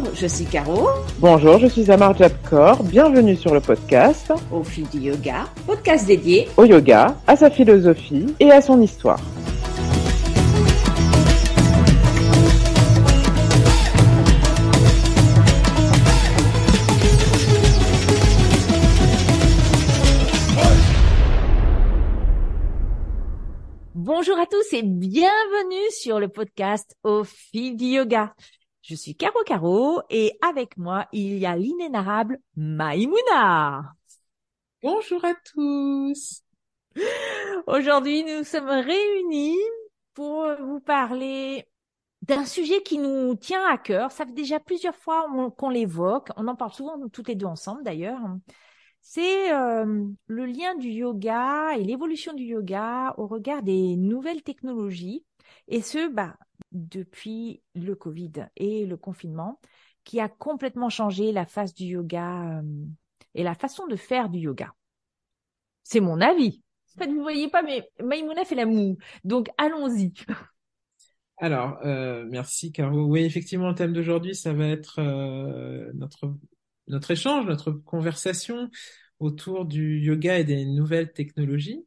Bonjour, je suis Caro. Bonjour, je suis Amar Jabkor. Bienvenue sur le podcast Au fil du yoga, podcast dédié au yoga, à sa philosophie et à son histoire. Bonjour à tous et bienvenue sur le podcast Au fil du yoga. Je suis Caro Caro et avec moi, il y a l'inénarrable Maïmouna. Bonjour à tous. Aujourd'hui, nous sommes réunis pour vous parler d'un sujet qui nous tient à cœur. Ça fait déjà plusieurs fois qu'on l'évoque. On en parle souvent toutes les deux ensemble d'ailleurs c'est euh, le lien du yoga et l'évolution du yoga au regard des nouvelles technologies, et ce, bah, depuis le Covid et le confinement, qui a complètement changé la face du yoga euh, et la façon de faire du yoga. C'est mon avis. En vous voyez pas, mais Maïmouna fait la moue. Donc, allons-y. Alors, euh, merci Caro. Oui, effectivement, le thème d'aujourd'hui, ça va être notre notre échange, notre conversation autour du yoga et des nouvelles technologies.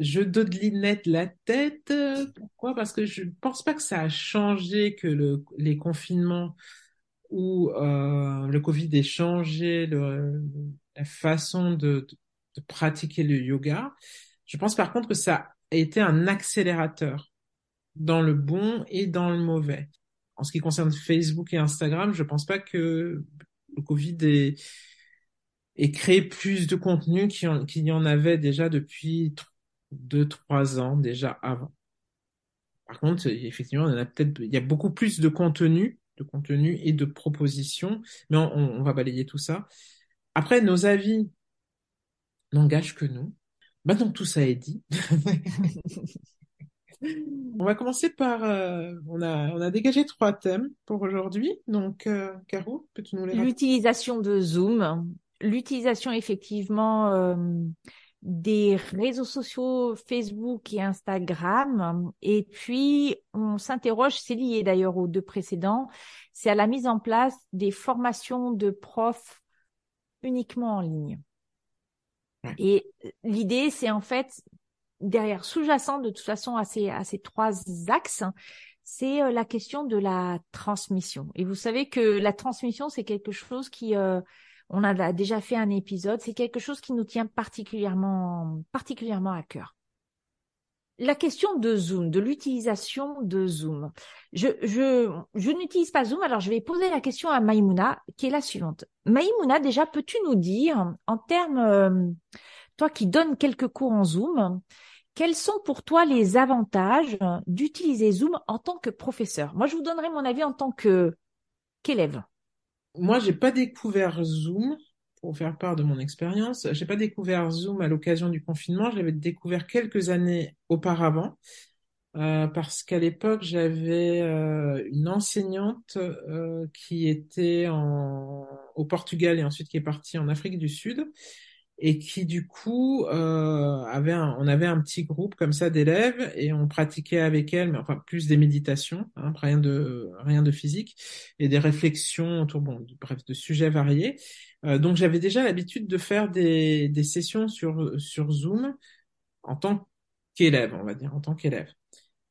Je dodelinette la tête. Pourquoi? Parce que je ne pense pas que ça a changé, que le, les confinements ou euh, le Covid ait changé le, la façon de, de, pratiquer le yoga. Je pense par contre que ça a été un accélérateur dans le bon et dans le mauvais. En ce qui concerne Facebook et Instagram, je pense pas que le Covid ait, ait créé plus de contenu qu'il y en avait déjà depuis deux, trois ans déjà avant. Par contre, effectivement, il y a peut-être, il y a beaucoup plus de contenu, de contenu et de propositions, mais on, on va balayer tout ça. Après, nos avis n'engagent que nous. Maintenant que tout ça est dit, On va commencer par, euh, on a on a dégagé trois thèmes pour aujourd'hui. Donc, euh, Caro, peux-tu nous les L'utilisation de Zoom, l'utilisation effectivement euh, des réseaux sociaux Facebook et Instagram. Et puis, on s'interroge, c'est lié d'ailleurs aux deux précédents, c'est à la mise en place des formations de profs uniquement en ligne. Et l'idée, c'est en fait derrière, sous-jacent de toute façon à ces, à ces trois axes, c'est euh, la question de la transmission. Et vous savez que la transmission, c'est quelque chose qui, euh, on a déjà fait un épisode, c'est quelque chose qui nous tient particulièrement, particulièrement à cœur. La question de Zoom, de l'utilisation de Zoom. Je, je, je n'utilise pas Zoom, alors je vais poser la question à Maïmouna, qui est la suivante. Maïmouna, déjà, peux-tu nous dire, en termes, euh, toi qui donnes quelques cours en Zoom, quels sont pour toi les avantages d'utiliser Zoom en tant que professeur? Moi, je vous donnerai mon avis en tant que qu'élève. Moi, j'ai pas découvert Zoom pour faire part de mon expérience. J'ai pas découvert Zoom à l'occasion du confinement. Je l'avais découvert quelques années auparavant. Euh, parce qu'à l'époque j'avais euh, une enseignante euh, qui était en, au Portugal et ensuite qui est partie en Afrique du Sud et qui du coup euh, avait un, on avait un petit groupe comme ça d'élèves et on pratiquait avec elle mais enfin plus des méditations hein, rien de rien de physique et des réflexions autour bon bref de sujets variés. Euh, donc j'avais déjà l'habitude de faire des, des sessions sur sur Zoom en tant qu'élève on va dire en tant qu'élève.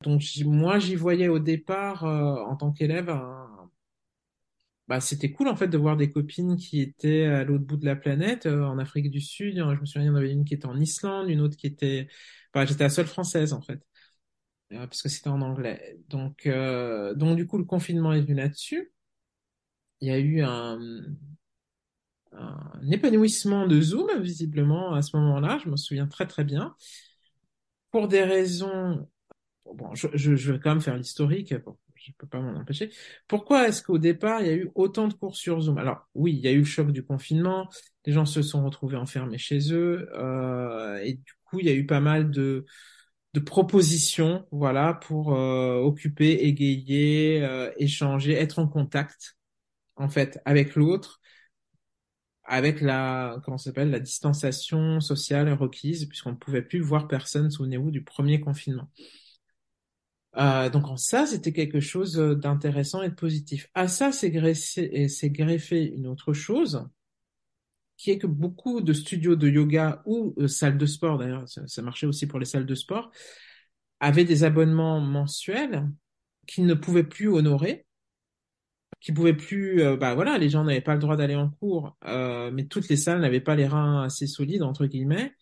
Donc moi j'y voyais au départ euh, en tant qu'élève un, bah, c'était cool en fait de voir des copines qui étaient à l'autre bout de la planète, euh, en Afrique du Sud. Je me souviens, il y en avait une qui était en Islande, une autre qui était, bah, j'étais la seule française en fait, euh, parce que c'était en anglais. Donc, euh, donc du coup, le confinement est venu là-dessus. Il y a eu un, épanouissement de Zoom visiblement à ce moment-là. Je me souviens très très bien. Pour des raisons bon, je, je, vais quand même faire l'historique je peux pas m'en empêcher. Pourquoi est-ce qu'au départ, il y a eu autant de cours sur Zoom? Alors oui, il y a eu le choc du confinement, les gens se sont retrouvés enfermés chez eux, euh, et du coup, il y a eu pas mal de, de propositions, voilà, pour euh, occuper, égayer, euh, échanger, être en contact, en fait, avec l'autre, avec la, comment s'appelle, la distanciation sociale requise, puisqu'on ne pouvait plus voir personne, souvenez-vous, du premier confinement. Euh, donc en ça, c'était quelque chose d'intéressant et de positif. À ça, c'est greffé, une autre chose, qui est que beaucoup de studios de yoga ou euh, salles de sport, d'ailleurs, ça, marchait aussi pour les salles de sport, avaient des abonnements mensuels qu'ils ne pouvaient plus honorer, qui pouvaient plus, euh, bah voilà, les gens n'avaient pas le droit d'aller en cours, euh, mais toutes les salles n'avaient pas les reins assez solides entre guillemets,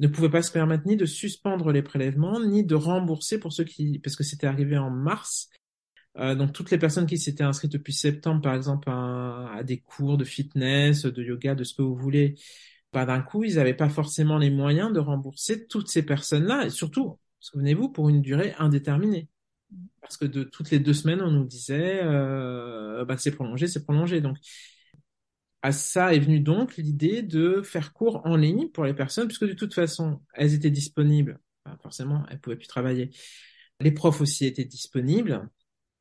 ne pouvaient pas se permettre ni de suspendre les prélèvements, ni de rembourser pour ceux qui, parce que c'était arrivé en mars. Euh, donc toutes les personnes qui s'étaient inscrites depuis septembre, par exemple, à, à, des cours de fitness, de yoga, de ce que vous voulez, bah, d'un coup, ils n'avaient pas forcément les moyens de rembourser toutes ces personnes-là, et surtout, souvenez-vous, pour une durée indéterminée. Parce que de toutes les deux semaines, on nous disait, euh, bah, c'est prolongé, c'est prolongé. Donc, à ça est venue donc l'idée de faire cours en ligne pour les personnes, puisque de toute façon, elles étaient disponibles. Enfin, forcément, elles pouvaient plus travailler. Les profs aussi étaient disponibles.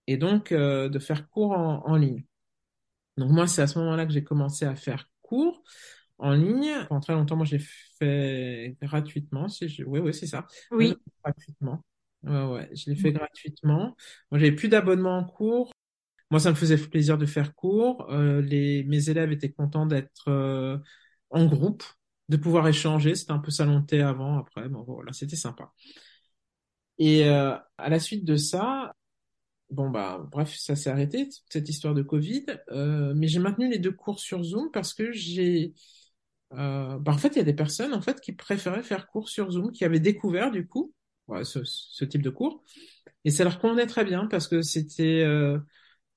Et donc, euh, de faire cours en, en, ligne. Donc, moi, c'est à ce moment-là que j'ai commencé à faire cours en ligne. Pendant très longtemps, moi, j'ai fait gratuitement. Si je... Oui, oui, c'est ça. Oui. Gratuitement. Ouais, ouais, je l'ai fait gratuitement. Moi, j'avais plus d'abonnement en cours. Moi, ça me faisait plaisir de faire cours. Euh, les, mes élèves étaient contents d'être euh, en groupe, de pouvoir échanger. C'était un peu salonté avant, après. Bon, voilà, c'était sympa. Et euh, à la suite de ça, bon bah bref, ça s'est arrêté cette histoire de Covid. Mais j'ai maintenu les deux cours sur Zoom parce que j'ai, bah, en fait, il y a des personnes en fait qui préféraient faire cours sur Zoom, qui avaient découvert du coup ce, ce type de cours, et ça leur convenait très bien parce que c'était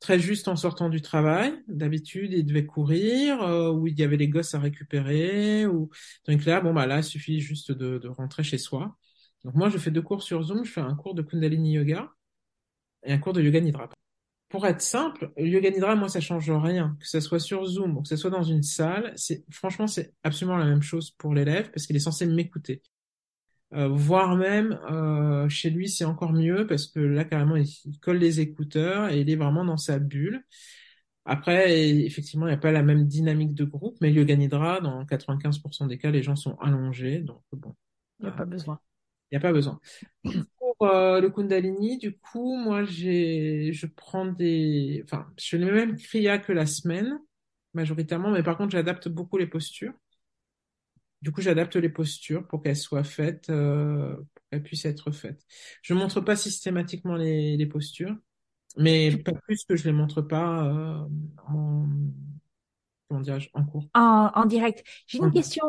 très juste en sortant du travail. D'habitude, ils devaient courir, euh, ou il y avait les gosses à récupérer. Ou... Donc là, bon, bah là, il suffit juste de, de, rentrer chez soi. Donc moi, je fais deux cours sur Zoom. Je fais un cours de Kundalini Yoga et un cours de Yoga Nidra. Pour être simple, Yoga Nidra, moi, ça change rien. Que ce soit sur Zoom ou que ce soit dans une salle, franchement, c'est absolument la même chose pour l'élève parce qu'il est censé m'écouter. Euh, voire même euh, chez lui c'est encore mieux parce que là carrément il, colle les écouteurs et il est vraiment dans sa bulle. Après effectivement il n'y a pas la même dynamique de groupe, mais Yoga Nidra dans 95% des cas les gens sont allongés donc bon. Il n'y a pas besoin. Il n'y a pas besoin. Pour euh, le Kundalini, du coup, moi, j'ai, je prends des, enfin, je fais le même kriya que la semaine, majoritairement, mais par contre, j'adapte beaucoup les postures. Du coup, j'adapte les postures pour qu'elles soient faites, euh, pour qu'elles puissent être faites. Je ne montre pas systématiquement les, les, postures, mais pas plus que je les montre pas euh, en, comment en cours. En, en direct. J'ai une question.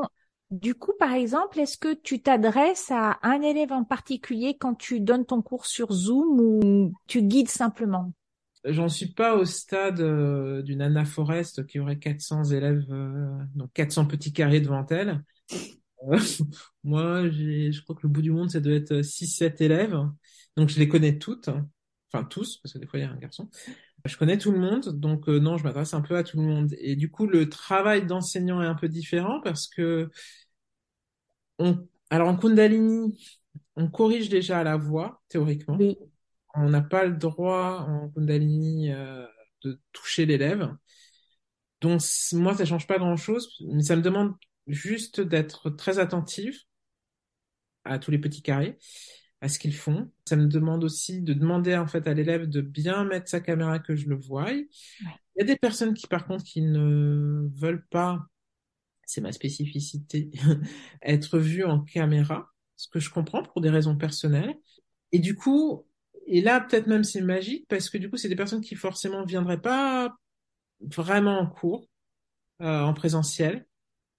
Du coup, par exemple, est-ce que tu t'adresses à un élève en particulier quand tu donnes ton cours sur Zoom ou tu guides simplement? J'en suis pas au stade euh, d'une Anna Forest qui aurait 400 élèves, euh, donc 400 petits carrés devant elle. Euh, moi, j'ai, je crois que le bout du monde, ça doit être 6-7 élèves. Donc, je les connais toutes. Enfin, tous, parce que des fois, il y a un garçon. Je connais tout le monde. Donc, euh, non, je m'adresse un peu à tout le monde. Et du coup, le travail d'enseignant est un peu différent parce que on, alors en Kundalini, on corrige déjà à la voix, théoriquement. Oui. On n'a pas le droit en Kundalini euh, de toucher l'élève. Donc, moi, ça change pas grand chose, mais ça me demande juste d'être très attentive à tous les petits carrés, à ce qu'ils font. Ça me demande aussi de demander en fait à l'élève de bien mettre sa caméra que je le voie. Il y a des personnes qui par contre qui ne veulent pas, c'est ma spécificité, être vues en caméra, ce que je comprends pour des raisons personnelles. Et du coup, et là peut-être même c'est magique parce que du coup c'est des personnes qui forcément ne viendraient pas vraiment en cours, euh, en présentiel,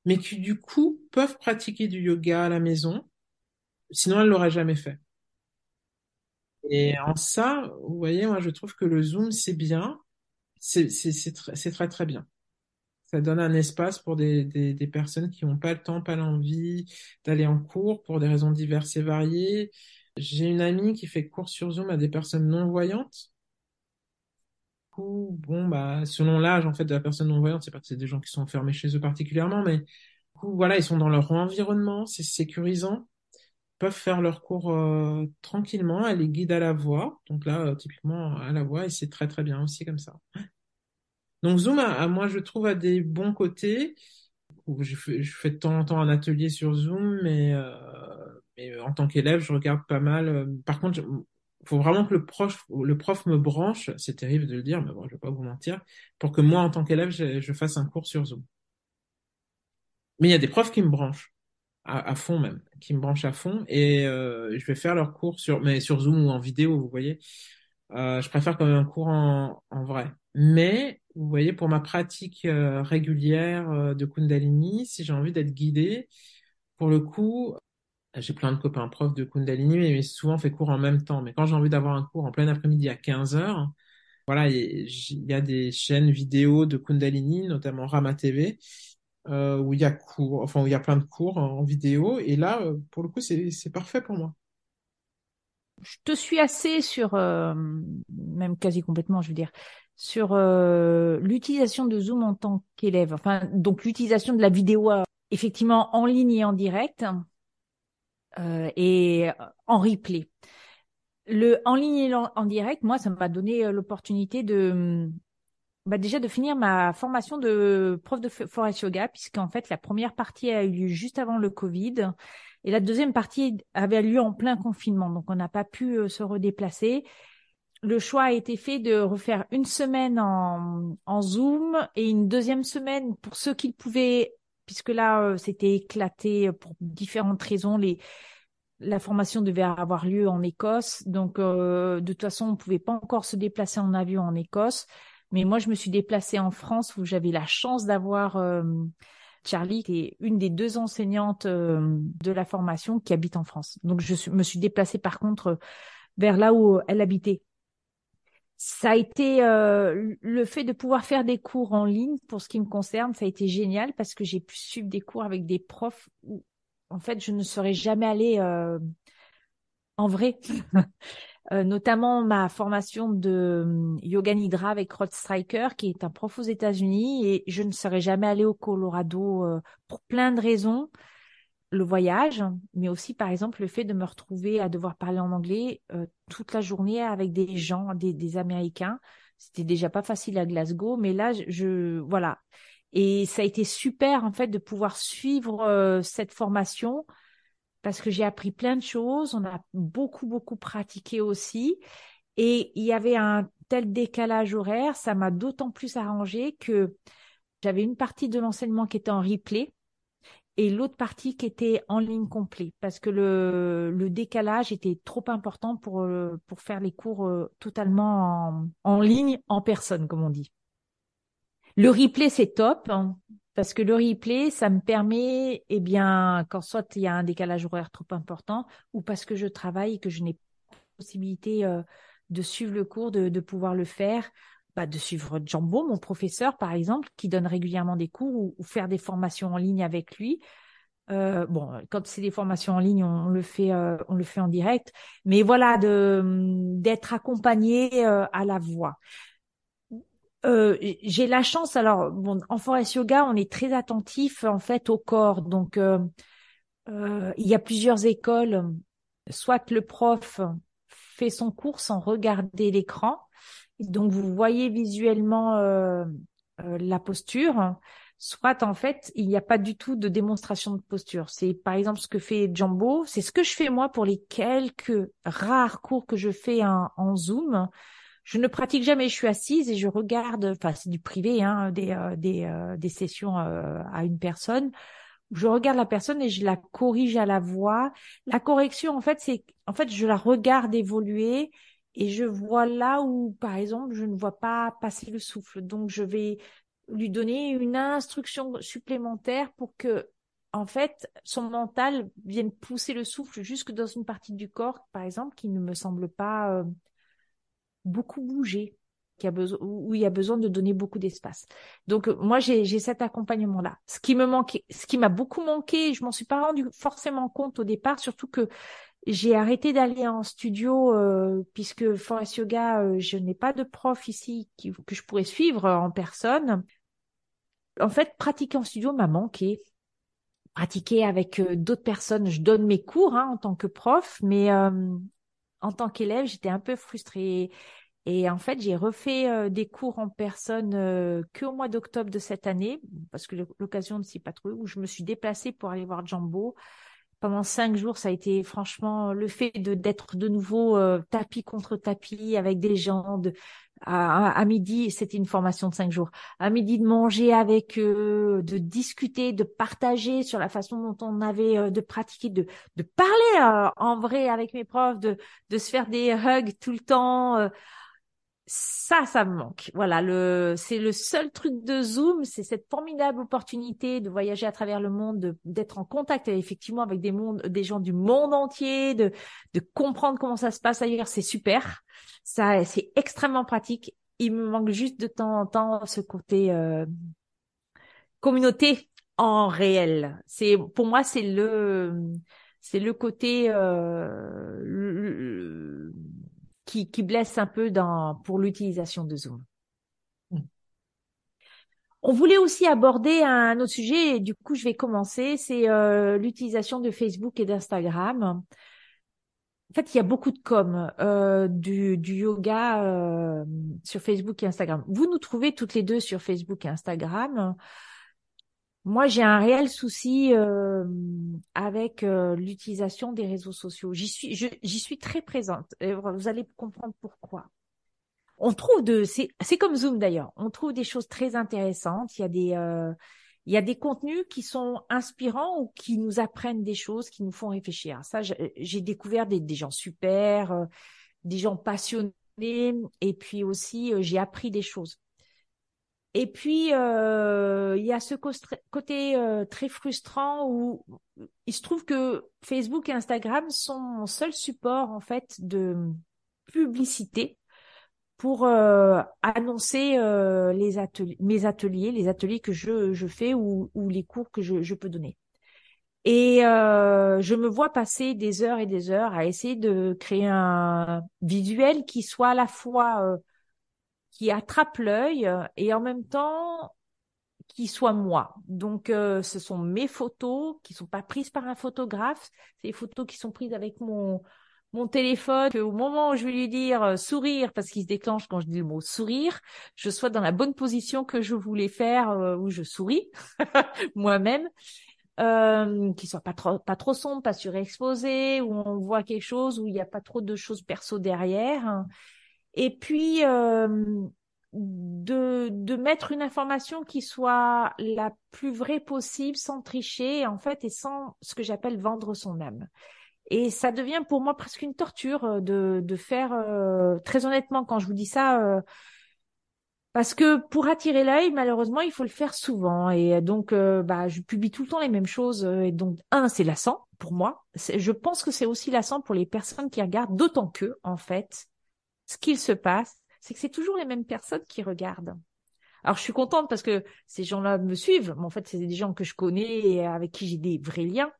mais qui du coup peuvent pratiquer du yoga à la maison, sinon elles l'auraient jamais fait. Et en ça, vous voyez, moi je trouve que le Zoom c'est bien, c'est très, très bien. Ça donne un espace pour des, des, personnes qui n'ont pas le temps, pas l'envie d'aller en cours pour des raisons diverses et variées. J'ai une amie qui fait cours sur Zoom à des personnes bon, bah, selon l'âge, en fait, de la personne non-voyante, c'est pas que c'est des gens qui sont enfermés chez eux particulièrement, mais, du coup, voilà, ils sont dans leur environnement, c'est sécurisant, peuvent faire leur cours euh, tranquillement, elle les guide à la voix, donc là, euh, typiquement, à la voix, et c'est très très bien aussi comme ça. Donc Zoom, à, moi, je trouve, a des bons côtés. Je fais, je fais de temps en temps un atelier sur Zoom, mais, euh, mais en tant qu'élève, je regarde pas mal. Par contre, faut vraiment que le prof, le prof me branche, c'est terrible de le dire, mais bon, je vais pas vous mentir, pour que moi, en tant qu'élève, je, je, fasse un cours sur Zoom. Mais il y a des profs qui me branchent à, à fond même, qui me branchent à fond, et euh, je vais faire leur cours sur, mais sur Zoom ou en vidéo, vous voyez. Euh, je préfère quand même un cours en, en vrai. Mais vous voyez, pour ma pratique euh, régulière euh, de Kundalini, si j'ai envie d'être guidée, pour le coup, j'ai plein de copains profs de Kundalini, mais souvent fait cours en même temps. Mais quand j'ai envie d'avoir un cours en plein après-midi à 15 heures, voilà, il y a des chaînes vidéo de Kundalini, notamment Rama TV, euh, où il y a cours, enfin où il y a plein de cours en vidéo. Et là, euh, pour le coup, c'est parfait pour moi. Je te suis assez sur, euh, même quasi complètement, je veux dire, sur l'utilisation de Zoom en tant qu'élève. Enfin, donc l'utilisation de la vidéo effectivement en ligne et en direct euh, et en replay. Le en ligne et en, direct, moi, ça m'a donné euh, l'opportunité de bah déjà de finir ma formation de prof de forest yoga, puisqu'en fait la première partie a eu lieu juste avant le Covid et la deuxième partie avait lieu en plein confinement, donc on n'a pas pu euh, se redéplacer. Le choix a été fait de refaire une semaine en, en Zoom et une deuxième semaine pour ceux qui pouvaient puisque là, euh, c'était éclaté pour différentes raisons. Les, la formation devait avoir lieu en Écosse, donc euh, de toute façon, on ne pouvait pas encore se déplacer en avion en Écosse. Mais moi, je me suis déplacée en France où j'avais la chance d'avoir euh, Charlie, qui est une des deux enseignantes de la formation qui habite en France. Donc, je me suis déplacée par contre vers là où elle habitait ça a été euh, le fait de pouvoir faire des cours en ligne pour ce qui me concerne, ça a été génial parce que j'ai pu suivre des cours avec des profs où en fait je ne serais jamais allée euh, en vrai. euh, notamment ma formation de yoga nidra avec Rod Striker qui est un prof aux États-Unis et je ne serais jamais allée au Colorado pour plein de raisons le voyage, mais aussi par exemple le fait de me retrouver à devoir parler en anglais euh, toute la journée avec des gens, des, des Américains. C'était déjà pas facile à Glasgow, mais là, je, voilà. Et ça a été super en fait de pouvoir suivre euh, cette formation parce que j'ai appris plein de choses. On a beaucoup beaucoup pratiqué aussi, et il y avait un tel décalage horaire, ça m'a d'autant plus arrangé que j'avais une partie de l'enseignement qui était en replay et l'autre partie qui était en ligne complet parce que le, décalage était trop important pour, euh, pour faire les cours euh, totalement en, ligne, en personne, comme on dit. Le replay, c'est top hein, parce que le replay, ça me permet, eh bien, quand soit il y a un décalage horaire trop important ou parce que je travaille et que je n'ai pas possibilité euh, de suivre le cours, de, de pouvoir le faire bah, de suivre Jumbo, mon professeur par exemple, qui donne régulièrement des cours ou, faire des formations en ligne avec lui. Euh, bon, quand c'est des formations en ligne, on, le fait, euh, on le fait en direct. Mais voilà, de d'être accompagné euh, à la voix. J'ai la chance, alors bon, en forest yoga, on est très attentif en fait au corps. Donc, il y a plusieurs écoles. Soit le prof fait son cours sans regarder l'écran, donc vous voyez visuellement euh, euh, la posture, soit en fait il n'y a pas du tout de démonstration de posture. C'est par exemple ce que fait Jumbo, c'est ce que je fais moi pour les quelques rares cours que je fais en, Zoom. Je ne pratique jamais, je suis assise et je regarde, enfin c'est du privé, hein, des, euh, des, des sessions à une personne je regarde la personne et je la corrige à la voix. La correction, en fait, c'est, en fait, je la regarde évoluer et je vois là où, par exemple, je ne vois pas passer le souffle. Donc, je vais lui donner une instruction supplémentaire pour que, en fait, son mental vienne pousser le souffle jusque dans une partie du corps, par exemple, qui ne me semble pas euh, beaucoup bouger, qui où il y a besoin de donner beaucoup d'espace. Donc, moi, j'ai cet accompagnement-là. Ce qui me manquait, ce qui m'a beaucoup manqué, je m'en suis pas rendu forcément compte au départ, surtout que j'ai arrêté d'aller en studio euh, puisque Forest Yoga, euh, je n'ai pas de prof ici que je pourrais suivre en personne. En fait, pratiquer en studio m'a manqué. Pratiquer avec euh, d'autres personnes, je donne mes cours hein, en tant que prof, mais en tant qu'élève, j'étais un peu frustrée. Et en fait, j'ai refait des cours en personne que au mois d'octobre de cette année, parce que l'occasion ne s'y pas trouvée, où je me suis déplacée pour aller voir Jumbo pendant cinq jours, ça a été franchement le fait de d'être de nouveau euh, tapis contre tapis avec des gens. À midi, c'était une formation de cinq jours. À midi, de manger avec eux, de discuter, de partager sur la façon dont on avait euh, de pratiquer, de de parler euh, en vrai avec mes profs, de de se faire des hugs tout le temps ça, ça me manque. Voilà, le, c'est le seul truc de Zoom, c'est cette formidable opportunité de voyager à travers le monde, d'être en contact effectivement avec des mondes, des gens du monde entier, de, de comprendre comment ça se passe ailleurs. C'est super. Ça, c'est extrêmement pratique. Il me manque juste de temps en temps ce côté euh, communauté en réel. C'est pour moi, c'est le, c'est le côté euh, qui, qui blesse un peu dans, pour l'utilisation de Zoom. Hmm. On voulait aussi aborder un autre sujet, et du coup je vais commencer, c'est euh, l'utilisation de Facebook et d'Instagram. En fait, il y a beaucoup de com euh, du, du, yoga euh, sur Facebook et Instagram. Vous nous trouvez toutes les deux sur Facebook et Instagram. Moi, j'ai un réel souci euh, avec euh, l'utilisation des réseaux sociaux. J'y suis, j'y suis très présente. Vous allez comprendre pourquoi. On trouve de, c'est, comme Zoom d'ailleurs. On trouve des choses très intéressantes. Il y a des, euh, il y a des contenus qui sont inspirants ou qui nous apprennent des choses, qui nous font réfléchir. Ça, j'ai découvert des, des gens super, des gens passionnés, et puis aussi j'ai appris des choses. Et puis, euh, il y a ce côté euh, très frustrant où il se trouve que Facebook et Instagram sont mon seul support, en fait, de publicité pour euh, annoncer mes ateliers, les ateliers que je, fais ou, les cours que je peux donner. Et je me vois passer des heures et des heures à essayer de créer un visuel qui soit à la fois qui attrape l'œil euh, et en même temps qui soit moi. Donc euh, ce sont mes photos qui sont pas prises par un photographe, c'est des photos qui sont prises avec mon mon téléphone au moment où je vais lui dire euh, sourire parce qu'il se déclenche quand je dis le mot sourire, je sois dans la bonne position que je voulais faire où je souris moi-même. Euh, qui soit pas trop pas trop sombre, pas surexposé, où on voit quelque chose où il n'y a pas trop de choses perso derrière et puis euh, de, de mettre une information qui soit la plus vraie possible, sans tricher, en fait, et sans ce que j'appelle vendre son âme. Et ça devient pour moi presque une torture euh, de, de faire, euh, très honnêtement, quand je vous dis ça, parce que pour attirer l'œil, malheureusement, il faut le faire souvent. Et donc, bah, je publie tout le temps les mêmes choses. Et donc, un, c'est lassant pour moi. Je pense que c'est aussi lassant pour les personnes qui regardent, d'autant que, en fait, ce qu'il se passe, c'est que c'est toujours les mêmes personnes qui regardent. Alors je suis contente parce que ces gens-là me suivent, mais en fait c'est des gens que je connais et avec qui j'ai des vrais liens.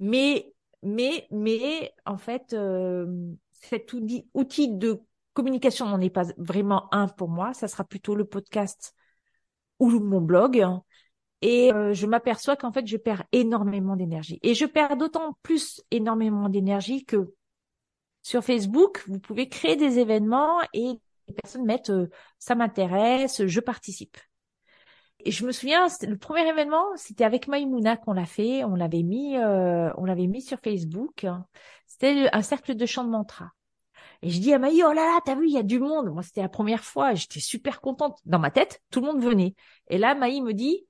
Mais mais mais en fait euh, cet outil, de communication n'en est pas vraiment un pour moi. Ça sera plutôt le podcast ou mon blog. Et euh, je m'aperçois qu'en fait je perds énormément d'énergie. Et je perds d'autant plus énormément d'énergie que sur Facebook, vous pouvez créer des événements et les personnes mettent euh, ça m'intéresse, je participe. Et je me souviens, le premier événement, c'était avec Maïmouna qu'on l'a fait. On l'avait mis, euh, on l'avait mis sur Facebook. C'était un cercle de chant de mantra. Et je dis à Maï, oh là là, t'as vu, il y a du monde. Moi, c'était la première fois. J'étais super contente. Dans ma tête, tout le monde venait. Et là, Maï me dit,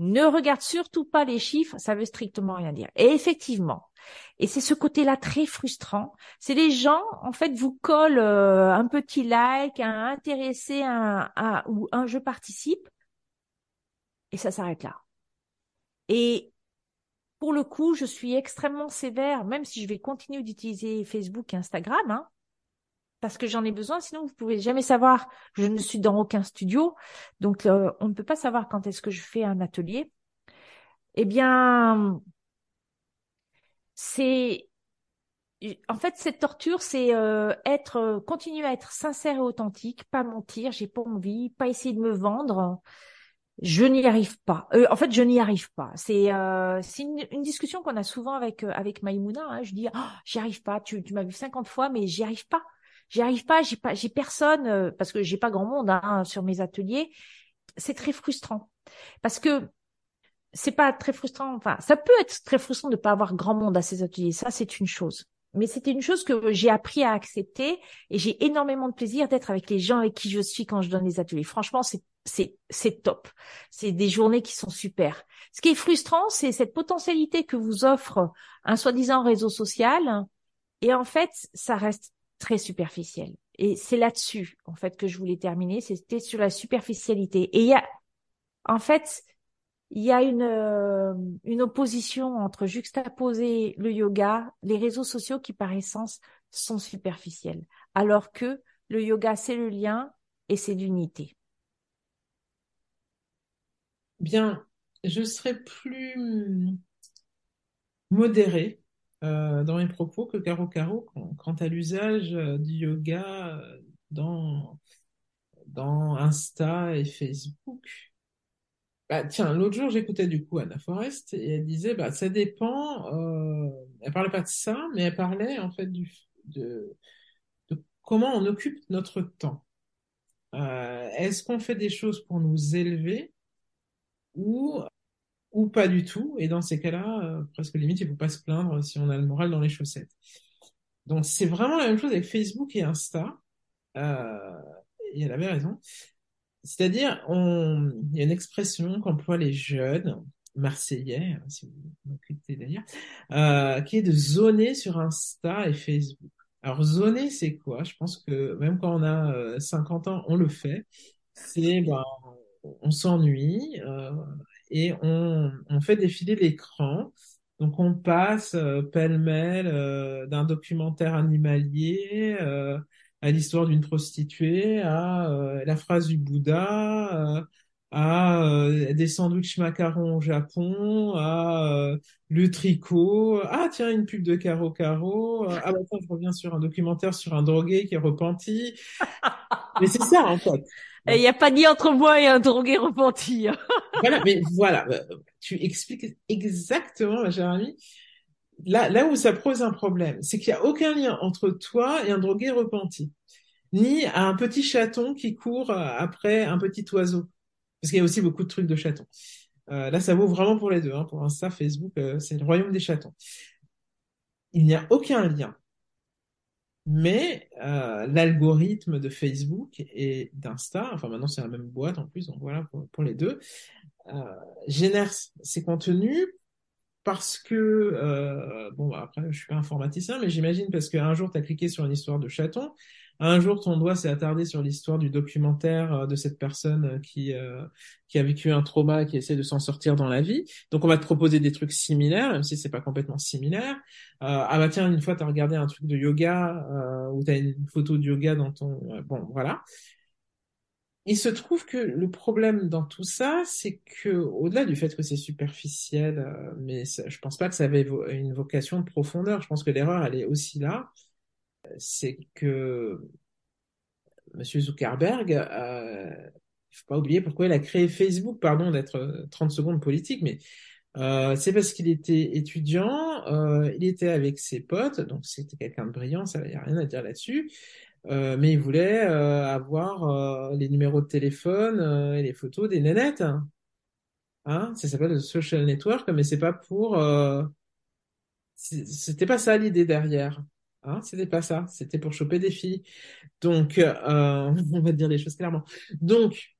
ne regarde surtout pas les chiffres, ça veut strictement rien dire. Et effectivement, et c'est ce côté-là très frustrant. C'est les gens, en fait, vous collent euh, un petit like, un intéressé, un, un, ou un je participe, et ça s'arrête là. Et pour le coup, je suis extrêmement sévère, même si je vais continuer d'utiliser Facebook et Instagram, hein, parce que j'en ai besoin. Sinon, vous pouvez jamais savoir. Je ne suis dans aucun studio, donc euh, on ne peut pas savoir quand est-ce que je fais un atelier. Eh bien, c'est en fait cette torture, c'est euh, être euh, continuer à être sincère et authentique, pas mentir. J'ai pas envie, pas essayer de me vendre. Je n'y arrive pas. en fait, je n'y arrive pas. C'est c'est une, discussion qu'on a souvent avec avec Maïmouna. Hein. Je dis, oh, j'y arrive pas. Tu, tu m'as vu 50 fois, mais j'y arrive pas j'y arrive pas, j'ai pas, j'ai personne euh, parce que j'ai pas grand monde hein, sur mes ateliers. C'est très frustrant parce que c'est pas très frustrant. Enfin, ça peut être très frustrant de pas avoir grand monde à ces ateliers. Ça, c'est une chose. Mais c'était une chose que j'ai appris à accepter et j'ai énormément de plaisir d'être avec les gens avec qui je suis quand je donne les ateliers. Franchement, c'est c'est c'est top. C'est des journées qui sont super. Ce qui est frustrant, c'est cette potentialité que vous offre un soi-disant réseau social et en fait, ça reste très superficiel. Et c'est là-dessus, en fait, que je voulais terminer. C'était sur la superficialité. Et il y a, en fait, il y a une, euh, une opposition entre juxtaposer le yoga, les réseaux sociaux qui par essence sont superficiels, alors que le yoga c'est le lien et c'est l'unité. Bien, je serai plus modérée euh, dans mes propos que Caro Caro quant à l'usage euh, du yoga dans, dans Insta et Facebook. Bah, tiens, l'autre jour, j'écoutais du coup Anna Forrest et elle disait, bah, ça dépend, euh, elle parlait pas de ça, mais elle parlait en fait de, de comment on occupe notre temps. Euh, est-ce qu'on fait des choses pour nous élever ou, ou pas du tout? Et dans ces cas-là, euh, presque limite, il faut pas se plaindre si on a le moral dans les chaussettes. Donc c'est vraiment la même chose avec Facebook et Insta. Euh, et elle avait raison. C'est-à-dire, on... il y a une expression qu'emploient les jeunes marseillais, hein, si vous m'écoutez d'ailleurs, euh, qui est de zoner sur Insta et Facebook. Alors, zoner, c'est quoi? Je pense que même quand on a 50 euh, ans, on le fait. C'est, ben, on s'ennuie euh, et on, on fait défiler l'écran. Donc, on passe euh, pêle-mêle euh, d'un documentaire animalier à l'histoire d'une prostituée, à euh, la phrase du Bouddha, euh, à euh, des sandwichs macarons au Japon, à le tricot. Ah tiens, une pub de Caro Caro. ah bah je reviens sur un documentaire sur un drogué qui est repenti. Mais c'est ça en fait. Il n'y a pas ni entre moi et un drogué repenti. Voilà, mais voilà, tu expliques exactement, ma chère amie, là, là où ça pose un problème, c'est qu'il n'y a aucun lien entre toi et un drogué repenti, ni à un petit chaton qui court euh, après un petit oiseau, parce qu'il y a aussi beaucoup de trucs de chatons. Euh, là, ça vaut vraiment pour les deux. Hein. Pour Insta, Facebook, euh, c'est le royaume des chatons. Il n'y a aucun lien. Mais euh, l'algorithme de Facebook et d'Insta, enfin maintenant c'est la même boîte en plus, donc voilà pour, les deux, euh, génère ces contenus parce que, euh, bon, bah, après, je suis pas informaticien, mais j'imagine parce qu'un jour, tu as cliqué sur une histoire de chaton, un jour, ton doigt s'est attardé sur l'histoire du documentaire euh, de cette personne euh, qui, euh, qui a vécu un trauma, qui essaie de s'en sortir dans la vie. Donc, on va te proposer des trucs similaires, même si c'est pas complètement similaire. Euh, ah bah tiens, une fois, tu as regardé un truc de yoga, euh, ou tu as une photo de yoga dans ton... bon, voilà il se trouve que le problème dans tout ça, c'est que au-delà du fait que c'est superficiel, euh, mais je pense pas que ça avait une vocation de profondeur. Je pense que l'erreur, elle est aussi là, c'est que Monsieur Zuckerberg, euh, il faut pas oublier pourquoi il a créé Facebook. Pardon d'être 30 secondes politique, mais euh, c'est parce qu'il était étudiant, euh, il était avec ses potes, donc c'était quelqu'un de brillant, ça n'y a rien à dire là-dessus. Euh, mais il voulait euh, avoir euh, les numéros de téléphone et les photos des nénettes. Hein ça s'appelle le social network, mais c'est pas pour. C'était pas ça l'idée derrière. Hein? C'était pas ça. C'était pour choper des filles. Donc, on va dire les choses clairement. Donc,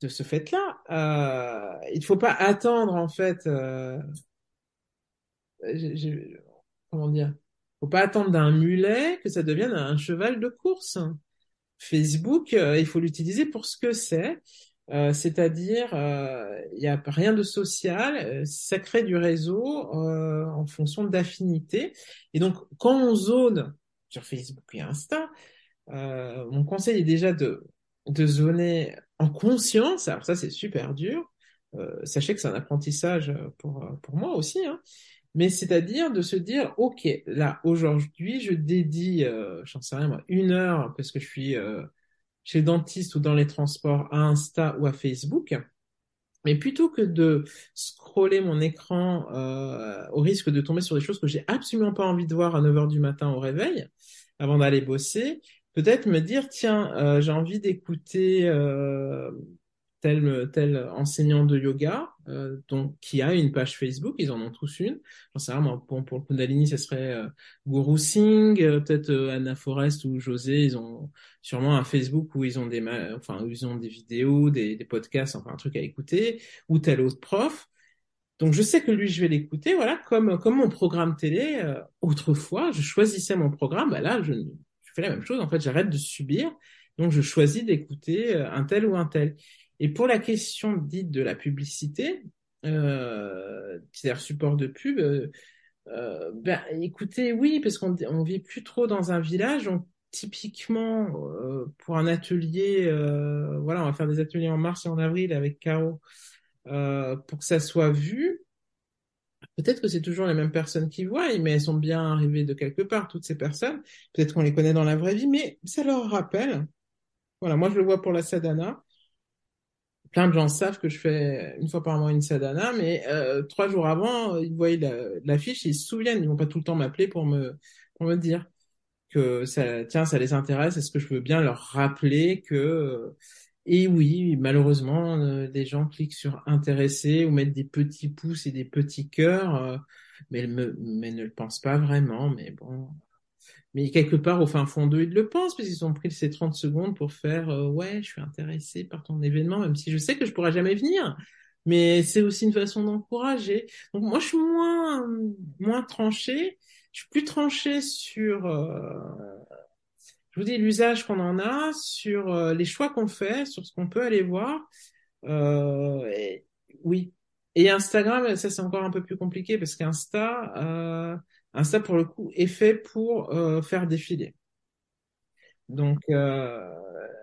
de ce fait-là, euh, il faut pas attendre en fait. comment dire? Faut pas attendre d'un mulet que ça devienne un cheval de course. Facebook, euh, il faut l'utiliser pour ce que c'est, euh, c'est-à-dire euh, il n'y a rien de social, ça crée du réseau en fonction d'affinités. Et donc quand on zone sur Facebook et Insta, mon conseil est déjà de de zoner en conscience. Alors ça c'est super dur. sachez que c'est un apprentissage pour pour moi aussi. Hein mais c'est-à-dire de se dire, ok, là aujourd'hui, je dédie, euh, j'en sais rien moi, une heure parce que je suis euh, chez le dentiste ou dans les transports à Insta ou à Facebook. Mais plutôt que de scroller mon écran euh, au risque de tomber sur des choses que j'ai absolument pas envie de voir à 9 heures du matin au réveil, avant d'aller bosser, peut-être me dire, tiens, euh, j'ai envie d'écouter tel enseignant de yoga euh, donc qui a une page Facebook, ils en ont tous une. J'en sais rien, pour, le Kundalini, ce serait euh, Guru Singh, euh, peut-être Anna Forest ou José, ils ont sûrement un Facebook où ils ont des enfin ils ont des vidéos, des, podcasts, enfin un truc à écouter, ou tel autre prof. Donc je sais que lui, je vais l'écouter, voilà, comme comme mon programme télé. Autrefois, je choisissais mon programme, bah là, je, je fais la même chose. En fait, j'arrête de subir, donc je choisis d'écouter un tel ou un tel. Et pour la question dite de la publicité, euh, c'est-à-dire support de pub, euh, euh, ben, écoutez, oui, parce qu'on on vit plus trop dans un village. Typiquement, euh, pour un atelier, voilà, on va faire des ateliers en mars et en avril avec Caro, pour que ça soit vu. Peut-être que c'est toujours les mêmes personnes qui voient, mais elles sont bien arrivées de quelque part, toutes ces personnes. Peut-être qu'on les connaît dans la vraie vie, mais ça leur rappelle. Voilà, moi je le vois pour la sadhana plein de gens savent que je fais une fois par mois une sadhana, mais euh, trois jours avant, ils voient l'affiche, ils se souviennent, ils vont pas tout le temps m'appeler pour me pour me dire que ça, tiens, ça les intéresse. Est-ce que je veux bien leur rappeler que et oui, malheureusement, euh, des gens cliquent sur intéresser ou mettent des petits pouces et des petits cœurs, euh, mais, me, mais ne le pensent pas vraiment. Mais bon, mais quelque part, au fin fond d'eux, ils le pensent, parce qu'ils ont pris ces 30 secondes pour faire euh, Ouais, je suis intéressé par ton événement, même si je sais que je pourrai jamais venir. Mais c'est aussi une façon d'encourager. Donc moi, je suis moins, moins tranchée. Je suis plus tranchée sur, euh, je vous dis, l'usage qu'on en a, sur euh, les choix qu'on fait, sur ce qu'on peut aller voir. Et, oui. Et Instagram, ça c'est encore un peu plus compliqué, parce qu'Insta Insta, pour le coup, est fait pour euh, faire défiler. Donc, euh,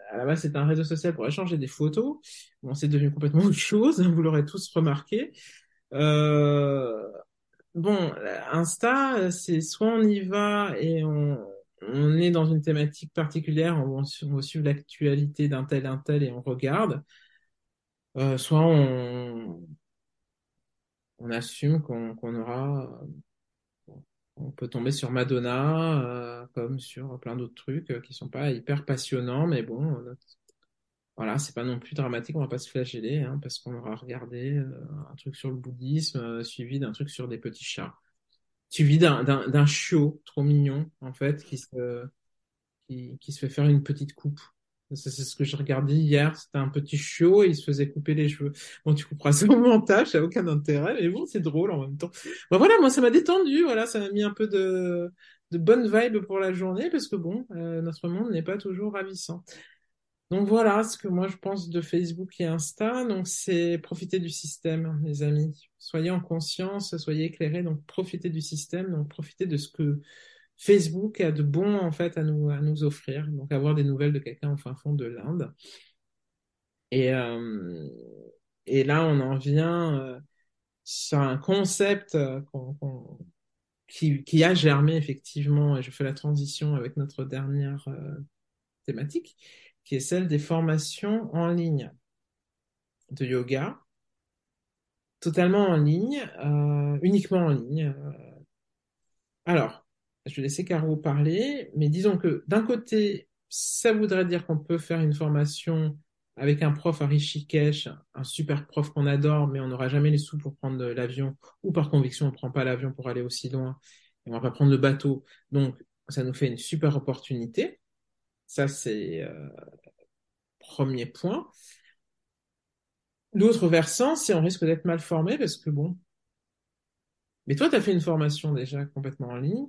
à la base, c'est un réseau social pour échanger des photos. Bon, c'est devenu complètement autre chose, vous l'aurez tous remarqué. Euh, bon, Insta, c'est soit on y va et on, est dans une thématique particulière, on, on suivre l'actualité d'un tel, un tel et on regarde. Soit on, assume qu'on aura on peut tomber sur Madonna, euh, comme sur plein d'autres trucs euh, qui sont pas hyper passionnants, mais bon, euh, voilà, c'est pas non plus dramatique, on va pas se flageller, hein, parce qu'on aura regardé un truc sur le bouddhisme, suivi d'un truc sur des petits chats, suivi d'un chiot trop mignon, en fait, qui se fait faire une petite coupe. C'est ce que j'ai regardé hier. C'était un petit chiot et il se faisait couper les cheveux. Bon, tu couperas ça au montage, ça n'a aucun intérêt, mais bon, c'est drôle en même temps. Bon, voilà, moi, ça m'a détendu. Voilà, ça m'a mis un peu de, de bonne vibe pour la journée parce que bon, euh, notre monde n'est pas toujours ravissant. Donc voilà ce que moi je pense de Facebook et Insta. Donc c'est profiter du système, les amis. Soyez en conscience, soyez éclairés. Donc profitez du système, donc profitez de ce que Facebook a de bons en fait à nous, à nous offrir. Donc avoir des nouvelles de quelqu'un au fin fond de l'Inde. Et, euh, et là, on en vient euh, sur un concept euh, qui, qui, a germé effectivement, et je fais la transition avec notre dernière euh, thématique, qui est celle des formations en ligne de yoga, totalement en ligne, uniquement en ligne. Alors, je vais laisser Caro parler, mais disons que d'un côté, ça voudrait dire qu'on peut faire une formation avec un prof à Rishikesh, un super prof qu'on adore, mais on n'aura jamais les sous pour prendre l'avion, ou par conviction, on ne prend pas l'avion pour aller aussi loin, et on va pas prendre le bateau. Donc, ça nous fait une super opportunité. Ça, c'est euh, premier point. L'autre versant, c'est on risque d'être mal formé parce que bon. Mais toi, tu as fait une formation déjà complètement en ligne.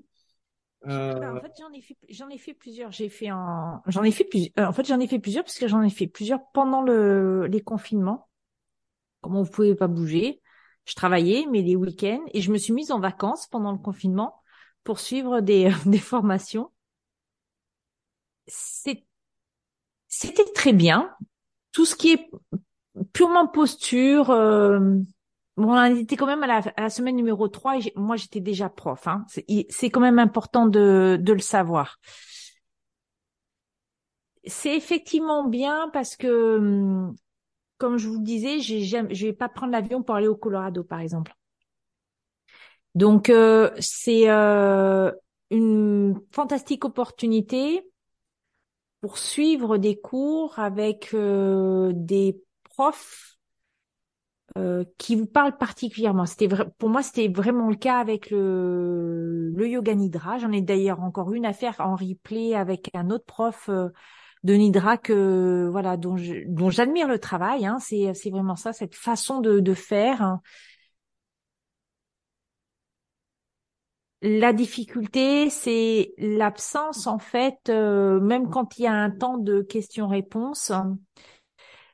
Euh... En fait, j'en ai fait, j'en ai fait plusieurs. J'ai fait en, j'en ai fait plusieurs. Euh, en fait, j'en ai fait plusieurs parce que j'en ai fait plusieurs pendant le, les confinements. Comment vous pouvez pas bouger. Je travaillais, mais les week-ends, et je me suis mise en vacances pendant le confinement pour suivre des, des formations. C'est, c'était très bien. Tout ce qui est purement posture, euh, Bon, on était quand même à la, à la semaine numéro 3 et moi j'étais déjà prof. Hein. C'est quand même important de, de le savoir. C'est effectivement bien parce que, hum, comme je vous le disais, je vais pas prendre l'avion pour aller au Colorado, par exemple. Donc, euh, c'est euh, une fantastique opportunité pour suivre des cours avec euh, des prof euh, qui vous parle particulièrement. C'était pour moi, c'était vraiment le cas avec le, le yoga nidra. J'en ai d'ailleurs encore une à faire en replay avec un autre prof euh, de nidra que voilà dont dont j'admire le travail. Hein. C'est c'est vraiment ça, cette façon de de faire. Hein. La difficulté, c'est l'absence en fait, euh, même quand il y a un temps de questions-réponses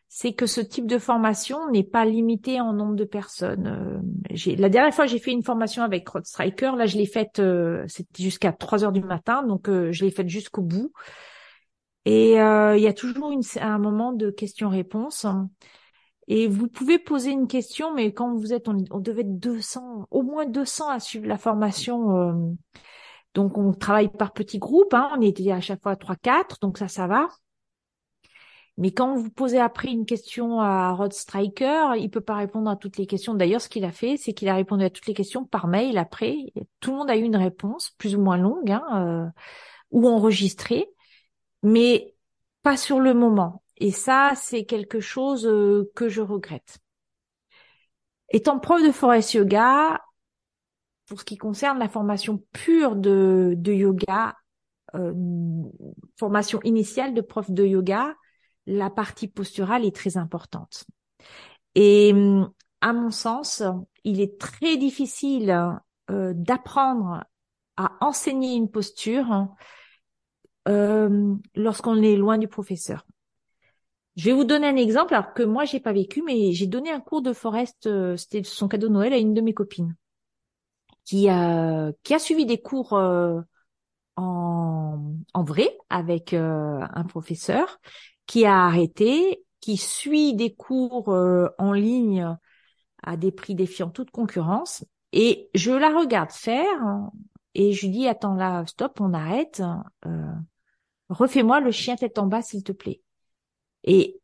c'est que ce type de formation n'est pas limité en nombre de personnes. Euh, la dernière fois, j'ai fait une formation avec Rod Striker. Là, je l'ai faite, euh, c'était jusqu'à 3 heures du matin, donc euh, je l'ai faite jusqu'au bout. Et il y a toujours un moment de questions-réponses. Et vous pouvez poser une question, mais quand vous êtes, on, on devait être 200, au moins 200 à suivre la formation. donc, on travaille par petits groupes. Hein, on était à chaque fois 3-4, donc ça, ça va. Mais quand vous posez après une question à Rod Striker, il peut pas répondre à toutes les questions. D'ailleurs, ce qu'il a fait, c'est qu'il a répondu à toutes les questions par mail après. Tout le monde a eu une réponse, plus ou moins longue, hein, euh, ou enregistrée, mais pas sur le moment. Et ça, c'est quelque chose euh, que je regrette. Étant prof de forest yoga, pour ce qui concerne la formation pure de, de yoga, euh, formation initiale de prof de yoga, la partie posturale est très importante. Et à mon sens, il est très difficile euh, d'apprendre à enseigner une posture euh, lorsqu'on est loin du professeur. Je vais vous donner un exemple, alors que moi j'ai pas vécu, mais j'ai donné un cours de forest, euh, c'était son cadeau de Noël à une de mes copines, qui a qui a suivi des cours en, en vrai avec un professeur qui a arrêté, qui suit des cours euh, en ligne à des prix défiant toute concurrence. Et je la regarde faire et je lui dis, attends là, stop, on arrête. Euh, refais-moi le chien tête en bas, s'il te plaît. Et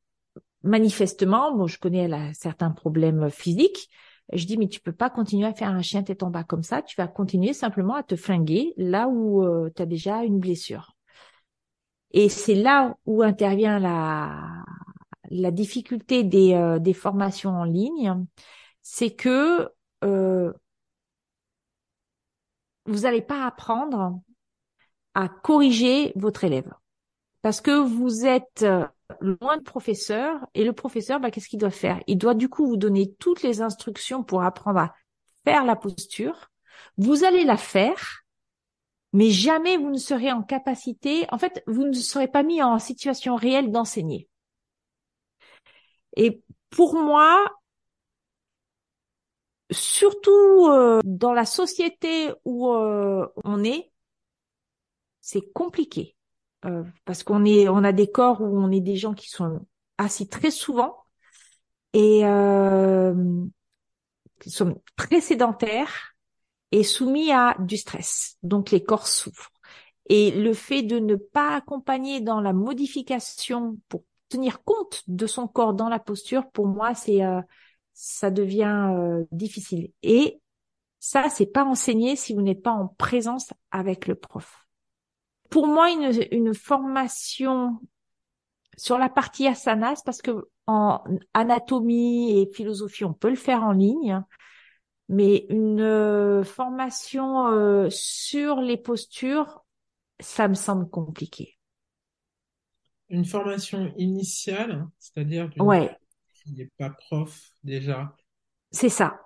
manifestement, bon, je connais, elle a certains problèmes physiques. Je dis, mais tu peux pas continuer à faire un chien tête en bas comme ça. Tu vas continuer simplement à te flinguer là où euh, tu as déjà une blessure. Et c'est là où intervient la, difficulté des, euh, des formations en ligne, c'est que euh, vous n'allez pas apprendre à corriger votre élève. Parce que vous êtes euh, loin de professeur et le professeur, bah, qu'est-ce qu'il doit faire? Il doit du coup vous donner toutes les instructions pour apprendre à faire la posture. Vous allez la faire, mais jamais vous ne serez en capacité, en fait, vous ne serez pas mis en situation réelle d'enseigner. Et pour moi, surtout euh, dans la société où euh, on est, c'est compliqué euh, parce qu'on est, on a des corps où on est des gens qui sont assis très souvent et qui sont très sédentaires est soumis à du stress. Donc les corps souffrent. Et le fait de ne pas accompagner dans la modification pour tenir compte de son corps dans la posture, pour moi, c'est euh, ça devient euh, difficile. Et ça, c'est pas enseigné si vous n'êtes pas en présence avec le prof. Pour moi, une, une formation sur la partie asanas, parce que en anatomie et philosophie, on peut le faire en ligne mais une euh, formation euh, sur les postures, ça me semble compliqué. Une formation initiale, c'est-à-dire ouais. qui n'est pas prof déjà. C'est ça.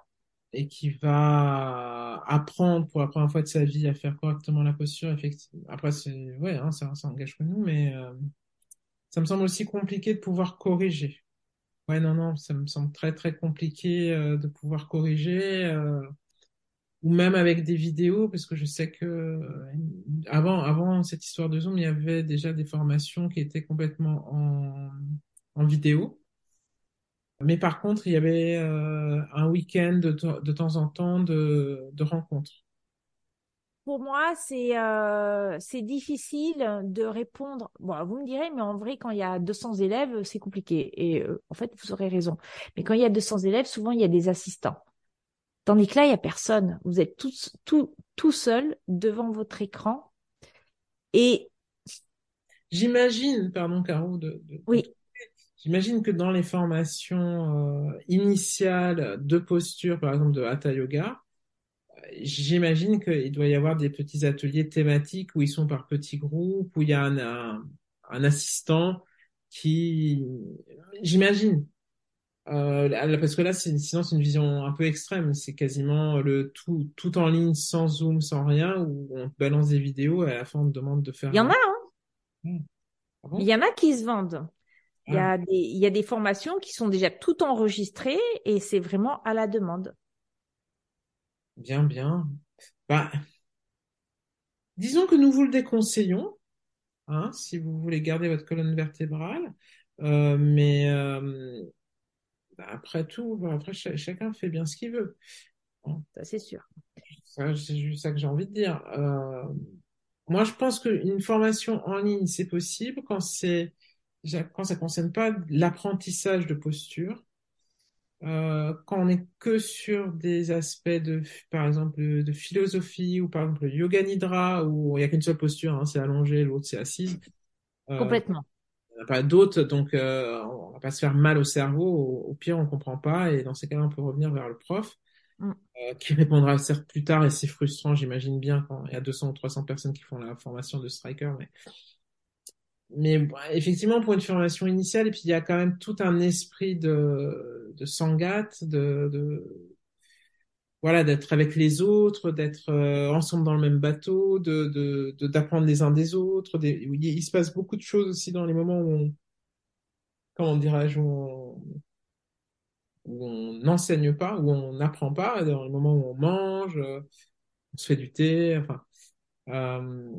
Et qui va apprendre pour la première fois de sa vie à faire correctement la posture, effectivement. Après, c'est ouais, hein, ça, ça engage que nous, mais euh, ça me semble aussi compliqué de pouvoir corriger. Ouais, non, non, ça me semble très très compliqué euh, de pouvoir corriger, euh, ou même avec des vidéos, parce que je sais que euh, avant, avant cette histoire de Zoom, il y avait déjà des formations qui étaient complètement en, en vidéo. Mais par contre, il y avait un week-end de, de, temps en temps de, de rencontres pour moi, c'est euh, c'est difficile de répondre. Bon, vous me direz, mais en vrai, quand il y a 200 élèves, c'est compliqué. Et euh, en fait, vous aurez raison. Mais quand il y a 200 élèves, souvent il y a des assistants. Tandis que là, il y a personne. Vous êtes tous tout tout seul devant votre écran. Et j'imagine, pardon, Caro, de, oui. j'imagine que dans les formations euh, initiales de posture, par exemple de Hatha Yoga, j'imagine qu'il doit y avoir des petits ateliers thématiques où ils sont par petits groupes, où il y a un, un, un assistant qui, j'imagine, euh, parce que là, sinon c'est une vision un peu extrême. C'est quasiment le tout, tout en ligne, sans zoom, sans rien, où on balance des vidéos et à la fin on te demande de faire. Il y en a, hein. Hmm. Ah il y en a qui se vendent. Il y, a ah. des, il y a des formations qui sont déjà tout enregistrées et c'est vraiment à la demande. Bien, bien. Bah, disons que nous vous le déconseillons, hein, si vous voulez garder votre colonne vertébrale. Euh, mais euh, bah, après tout, après chacun fait bien ce qu'il veut. Ça c'est sûr. C'est juste ça que j'ai envie de dire. Euh, moi, je pense qu'une formation en ligne, c'est possible quand c'est quand ça concerne pas l'apprentissage de posture, euh, quand on est que sur des aspects de, par exemple, de philosophie ou par exemple le yoga nidra où il y a qu'une seule posture, hein, c'est allongé, l'autre c'est assise. Euh, Complètement. Il n'y a pas d'autres, donc euh, on va pas se faire mal au cerveau. Au, pire, on comprend pas et dans ces cas-là, on peut revenir vers le prof. Mm. Euh, qui répondra certes plus tard et c'est frustrant, j'imagine bien, quand il y a 200 ou 300 personnes qui font la formation de striker, mais mais effectivement pour une formation initiale et puis il y a quand même tout un esprit de de sangat de, de voilà d'être avec les autres d'être euh, ensemble dans le même bateau de d'apprendre les uns des autres des, il, se passe beaucoup de choses aussi dans les moments où on comment dirais-je où on n'enseigne pas où on n'apprend pas dans les moments où on mange on se fait du thé enfin euh,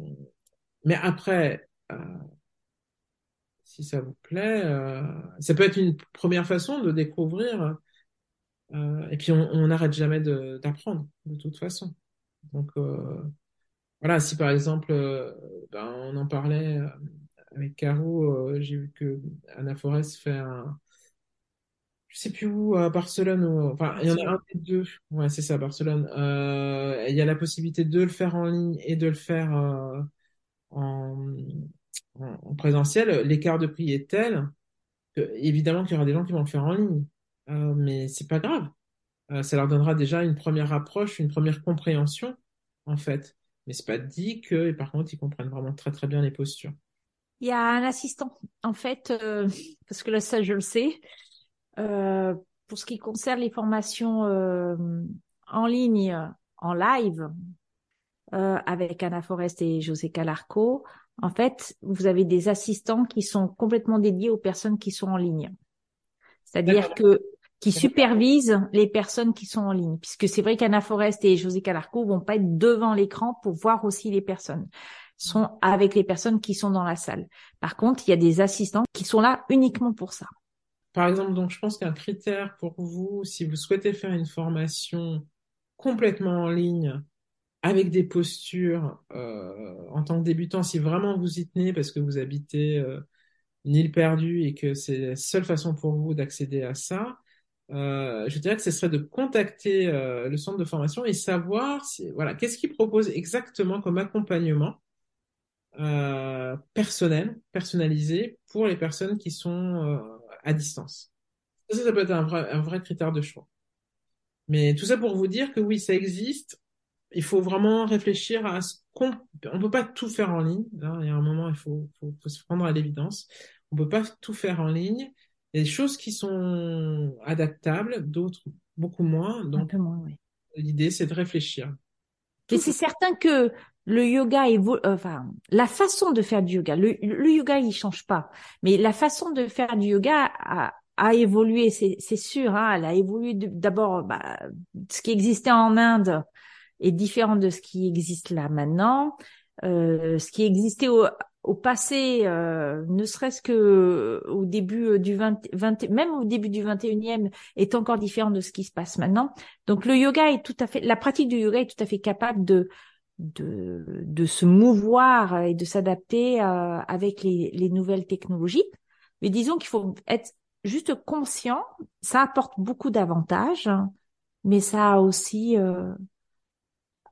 mais après euh, si ça vous plaît. Euh, ça peut être une première façon de découvrir. Euh, et puis on n'arrête jamais d'apprendre de, toute façon. Donc euh, voilà, si par exemple, ben, on en parlait avec Caro, j'ai vu que Anna Forest fait un, je sais plus où, à Barcelone, ou, enfin, il y en a un des deux. Ouais, c'est ça, Barcelone. il y a la possibilité de le faire en ligne et de le faire en, en, présentiel, l'écart de prix est tel que, évidemment qu'il y aura des gens qui vont le faire en ligne. Euh, mais c'est pas grave. Euh, ça leur donnera déjà une première approche, une première compréhension, en fait. Mais c'est pas dit que, par contre, ils comprennent vraiment très très bien les postures. Il y a un assistant, en fait, euh, parce que là, ça, je le sais. Euh, pour ce qui concerne les formations en ligne, en live, avec Anna Forest et José Calarco, en fait, vous avez des assistants qui sont complètement dédiés aux personnes qui sont en ligne. C'est-à-dire que qui supervisent les personnes qui sont en ligne, puisque c'est vrai qu'Anna Forest et José Calarco vont pas être devant l'écran pour voir aussi les personnes, Ils sont avec les personnes qui sont dans la salle. Par contre, il y a des assistants qui sont là uniquement pour ça. Par exemple, donc je pense qu'un critère pour vous, si vous souhaitez faire une formation complètement en ligne, avec des postures euh, en tant que débutant, si vraiment vous y tenez parce que vous habitez euh, une île perdue et que c'est la seule façon pour vous d'accéder à ça, euh, je dirais que ce serait de contacter euh, le centre de formation et savoir si, voilà, qu'est-ce qu'il propose exactement comme accompagnement euh, personnel, personnalisé pour les personnes qui sont à distance. Ça, ça peut être un vrai, un vrai critère de choix. Mais tout ça pour vous dire que oui, ça existe il faut vraiment réfléchir à ce qu'on on peut pas tout faire en ligne. Là, il y a un moment, il faut, faut, faut se prendre à l'évidence. On peut pas tout faire en ligne. Il y a des choses qui sont adaptables, d'autres beaucoup moins. Donc, oui. l'idée, c'est de réfléchir. Et c'est certain que le yoga évolue, euh, enfin, la façon de faire du yoga, le, le, yoga, il change pas. Mais la façon de faire du yoga a, a évolué, c'est sûr. Hein, elle a évolué d'abord, bah, ce qui existait en Inde est différent de ce qui existe là maintenant. Euh, ce qui existait au, au passé, euh, ne serait-ce que au début euh, du 20, 20, même au début du 21e, est encore différent de ce qui se passe maintenant. Donc le yoga est tout à fait, la pratique du yoga est tout à fait capable de de, de se mouvoir et de s'adapter euh, avec les, les nouvelles technologies. Mais disons qu'il faut être juste conscient. Ça apporte beaucoup d'avantages, mais ça a aussi euh,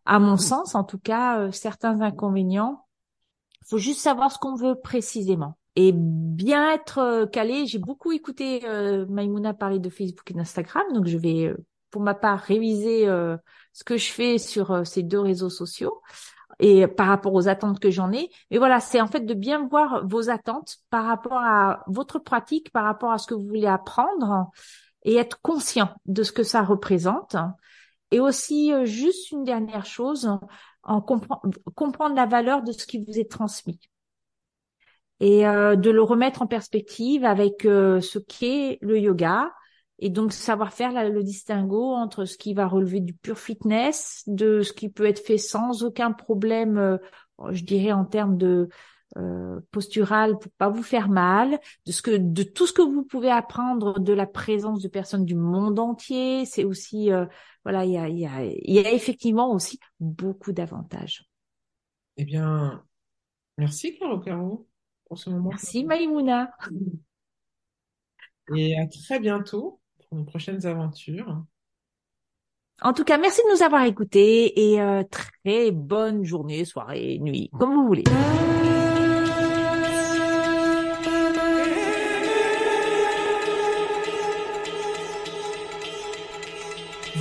à mon sens, en tout cas, euh, certains inconvénients. Il faut juste savoir ce qu'on veut précisément. et bien être euh, calé. J'ai beaucoup écouté euh, Maïmouna parler de Facebook et d'Instagram, donc je vais, pour ma part, réviser ce que je fais sur ces deux réseaux sociaux et par rapport aux attentes que j'en ai. Mais voilà, c'est en fait de bien voir vos attentes par rapport à votre pratique, par rapport à ce que vous voulez apprendre et être conscient de ce que ça représente. Et aussi, euh, juste une dernière chose, en comprendre la valeur de ce qui vous est transmis. Et euh, de le remettre en perspective avec euh, ce qu'est le yoga et donc savoir faire le distinguo entre ce qui va relever du pur fitness, de ce qui peut être fait sans aucun problème, je dirais en termes de euh, postural pour pas vous faire mal, de ce que de tout ce que vous pouvez apprendre de la présence de personnes du monde entier. C'est aussi euh, voilà, il y a, il y, a, il y a effectivement aussi beaucoup d'avantages. Eh bien, merci Caro Caro pour ce moment. Merci Maïmouna. Et à très bientôt pour nos prochaines aventures. En tout cas, merci de nous avoir écoutés et euh, très bonne journée, soirée, nuit, comme vous voulez.